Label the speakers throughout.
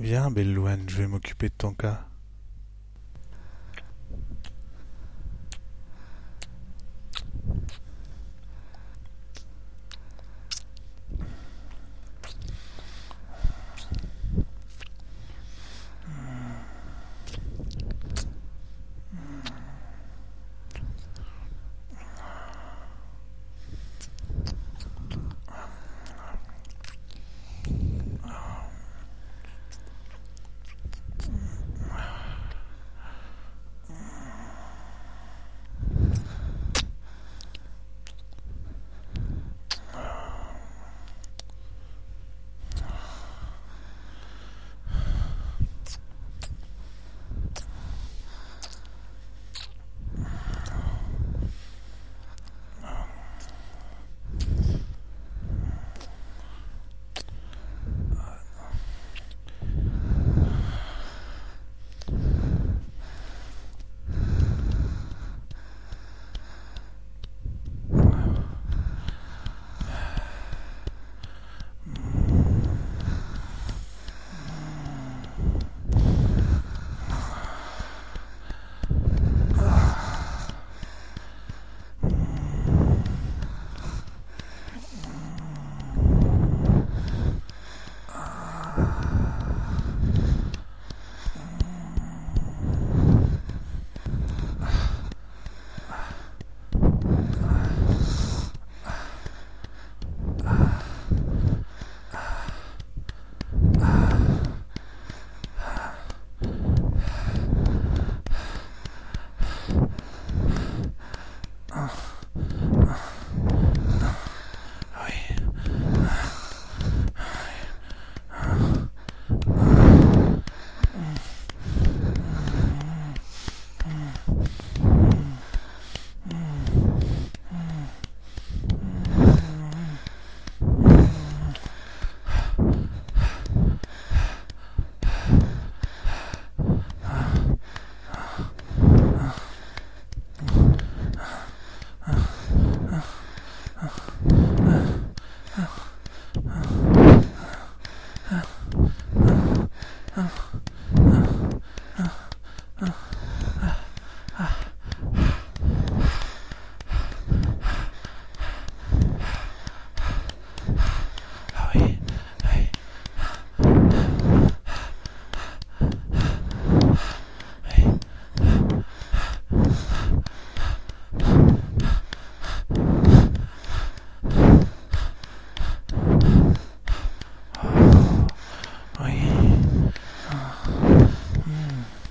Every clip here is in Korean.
Speaker 1: Viens, belle Louane, je vais m'occuper de ton cas. Oh. Mm.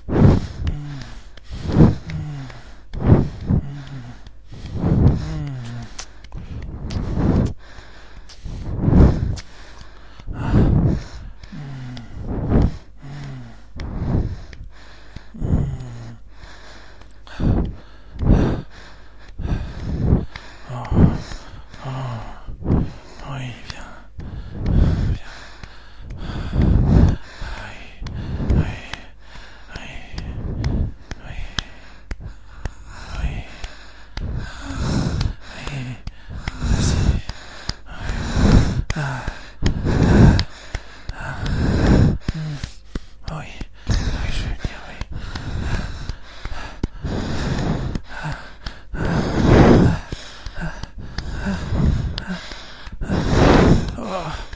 Speaker 1: Oh.